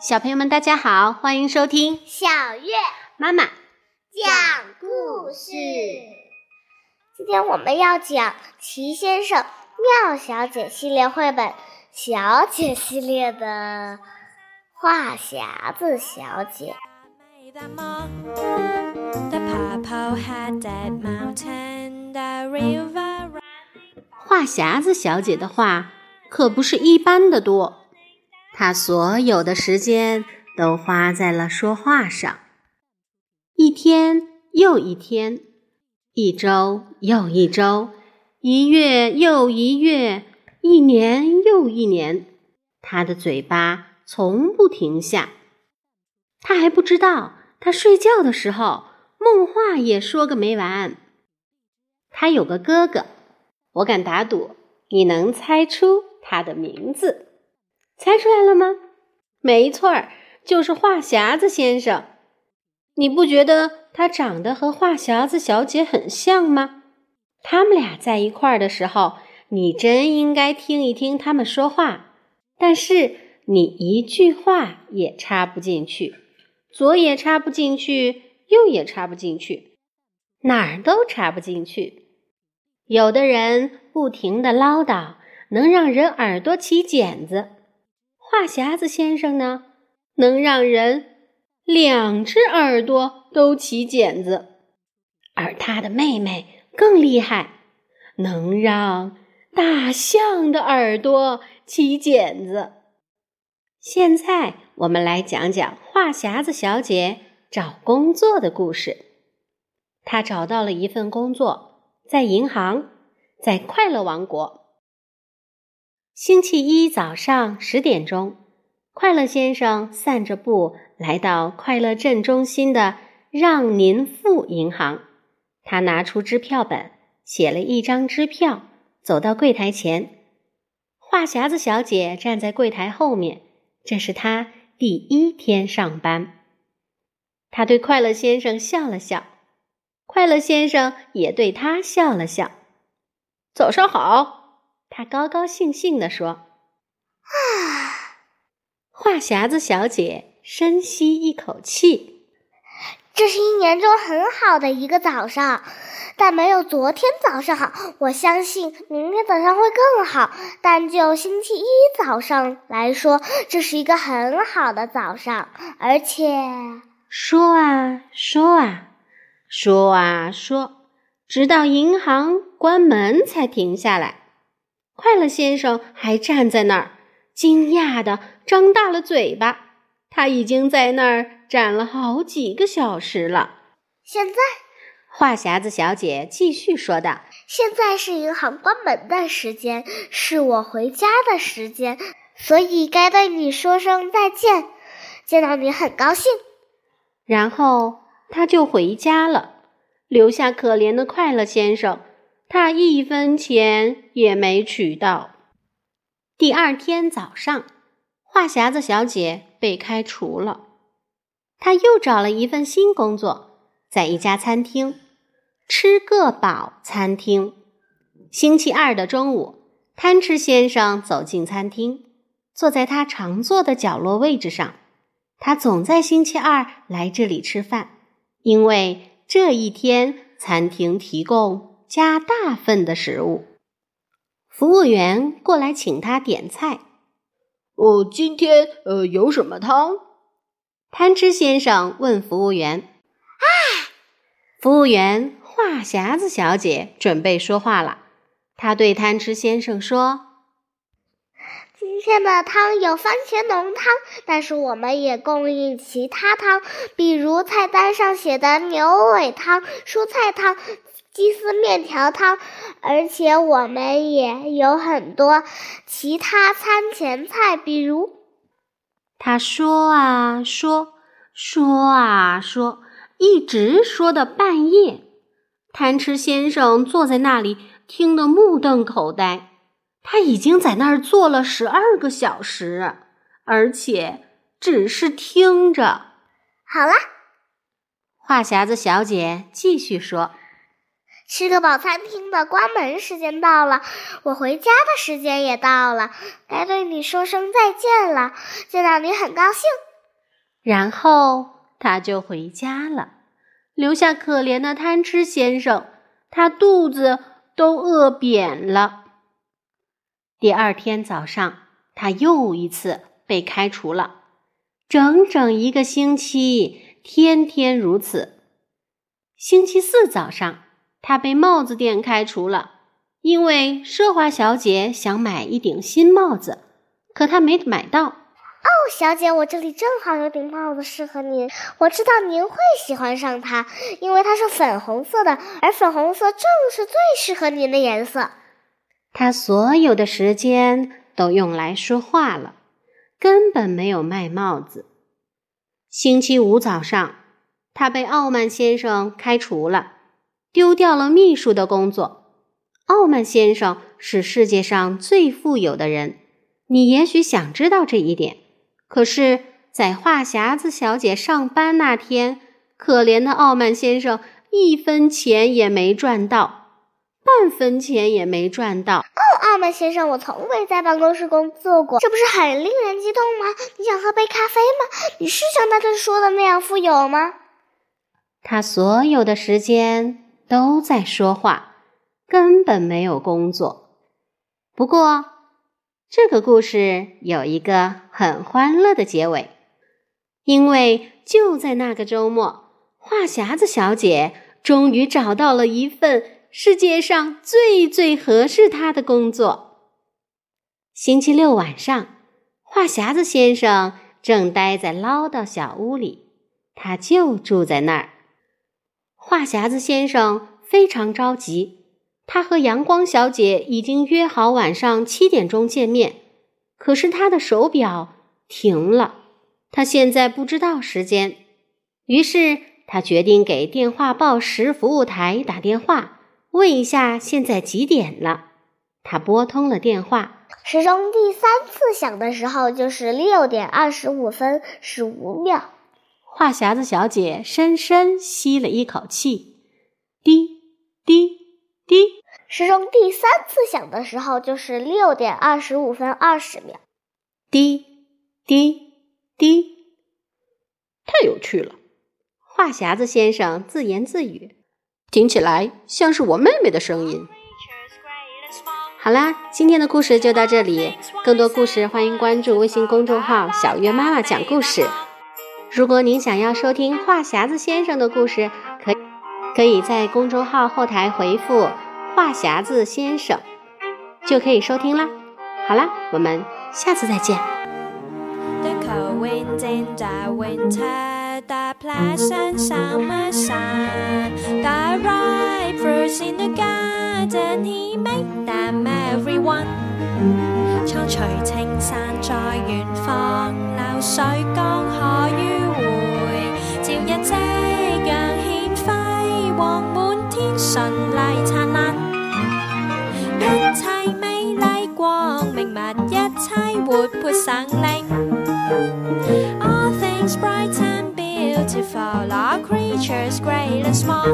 小朋友们，大家好，欢迎收听小月妈妈讲故事。今天我们要讲《齐先生妙小姐》系列绘本，小姐系列的话匣子小姐。话匣子小姐的话可不是一般的多。她所有的时间都花在了说话上，一天又一天，一周又一周，一月又一月，一年又一年，他的嘴巴从不停下。他还不知道，他睡觉的时候梦话也说个没完。他有个哥哥，我敢打赌，你能猜出他的名字。猜出来了吗？没错儿，就是话匣子先生。你不觉得他长得和话匣子小姐很像吗？他们俩在一块儿的时候，你真应该听一听他们说话。但是你一句话也插不进去，左也插不进去，右也插不进去，哪儿都插不进去。有的人不停的唠叨，能让人耳朵起茧子。话匣子先生呢，能让人两只耳朵都起茧子，而他的妹妹更厉害，能让大象的耳朵起茧子。现在我们来讲讲话匣子小姐找工作的故事。她找到了一份工作，在银行，在快乐王国。星期一早上十点钟，快乐先生散着步来到快乐镇中心的让您富银行。他拿出支票本，写了一张支票，走到柜台前。话匣子小姐站在柜台后面，这是她第一天上班。他对快乐先生笑了笑，快乐先生也对他笑了笑。早上好。他高高兴兴地说：“啊！”话匣子小姐深吸一口气，这是一年中很好的一个早上，但没有昨天早上好。我相信明天早上会更好，但就星期一早上来说，这是一个很好的早上。而且，说啊说啊说啊说啊说，直到银行关门才停下来。快乐先生还站在那儿，惊讶的张大了嘴巴。他已经在那儿站了好几个小时了。现在，话匣子小姐继续说道：“现在是银行关门的时间，是我回家的时间，所以该对你说声再见。见到你很高兴。”然后他就回家了，留下可怜的快乐先生。他一分钱也没取到。第二天早上，话匣子小姐被开除了。她又找了一份新工作，在一家餐厅——吃个饱餐厅。星期二的中午，贪吃先生走进餐厅，坐在他常坐的角落位置上。他总在星期二来这里吃饭，因为这一天餐厅提供。加大份的食物，服务员过来请他点菜。哦，今天呃有什么汤？贪吃先生问服务员。啊！服务员话匣子小姐准备说话了，她对贪吃先生说：“今天的汤有番茄浓汤，但是我们也供应其他汤，比如菜单上写的牛尾汤、蔬菜汤。”鸡丝面条汤，而且我们也有很多其他餐前菜，比如……他说啊说，说啊说，一直说到半夜。贪吃先生坐在那里，听得目瞪口呆。他已经在那儿坐了十二个小时，而且只是听着。好了，话匣子小姐继续说。吃个饱，餐厅的关门时间到了，我回家的时间也到了，该对你说声再见了，见到你很高兴。然后他就回家了，留下可怜的贪吃先生，他肚子都饿扁了。第二天早上，他又一次被开除了，整整一个星期，天天如此。星期四早上。他被帽子店开除了，因为奢华小姐想买一顶新帽子，可她没买到。哦，小姐，我这里正好有顶帽子适合您，我知道您会喜欢上它，因为它是粉红色的，而粉红色正是最适合您的颜色。他所有的时间都用来说话了，根本没有卖帽子。星期五早上，他被傲慢先生开除了。丢掉了秘书的工作。傲慢先生是世界上最富有的人，你也许想知道这一点。可是，在话匣子小姐上班那天，可怜的傲慢先生一分钱也没赚到，半分钱也没赚到。哦，傲慢先生，我从未在办公室工作过，这不是很令人激动吗？你想喝杯咖啡吗？你是像大家说的那样富有吗？他所有的时间。都在说话，根本没有工作。不过，这个故事有一个很欢乐的结尾，因为就在那个周末，话匣子小姐终于找到了一份世界上最最合适他的工作。星期六晚上，话匣子先生正待在唠叨小屋里，他就住在那儿。话匣子先生非常着急，他和阳光小姐已经约好晚上七点钟见面，可是他的手表停了，他现在不知道时间。于是他决定给电话报时服务台打电话，问一下现在几点了。他拨通了电话，时钟第三次响的时候就是六点二十五分十五秒。话匣子小姐深深吸了一口气，滴滴滴。时钟第三次响的时候，就是六点二十五分二十秒。滴滴滴，太有趣了！话匣子先生自言自语，听起来像是我妹妹的声音。好啦，今天的故事就到这里。更多故事，欢迎关注微信公众号“小月妈妈讲故事”。如果您想要收听话匣子先生的故事，可可以在公众号后台回复“话匣子先生”，就可以收听啦。好啦，我们下次再见。The pleasant summer sun. The ripe fruits in the garden, he made them everyone. 蒼翠青山在遠方，流水江海。All creatures great and small.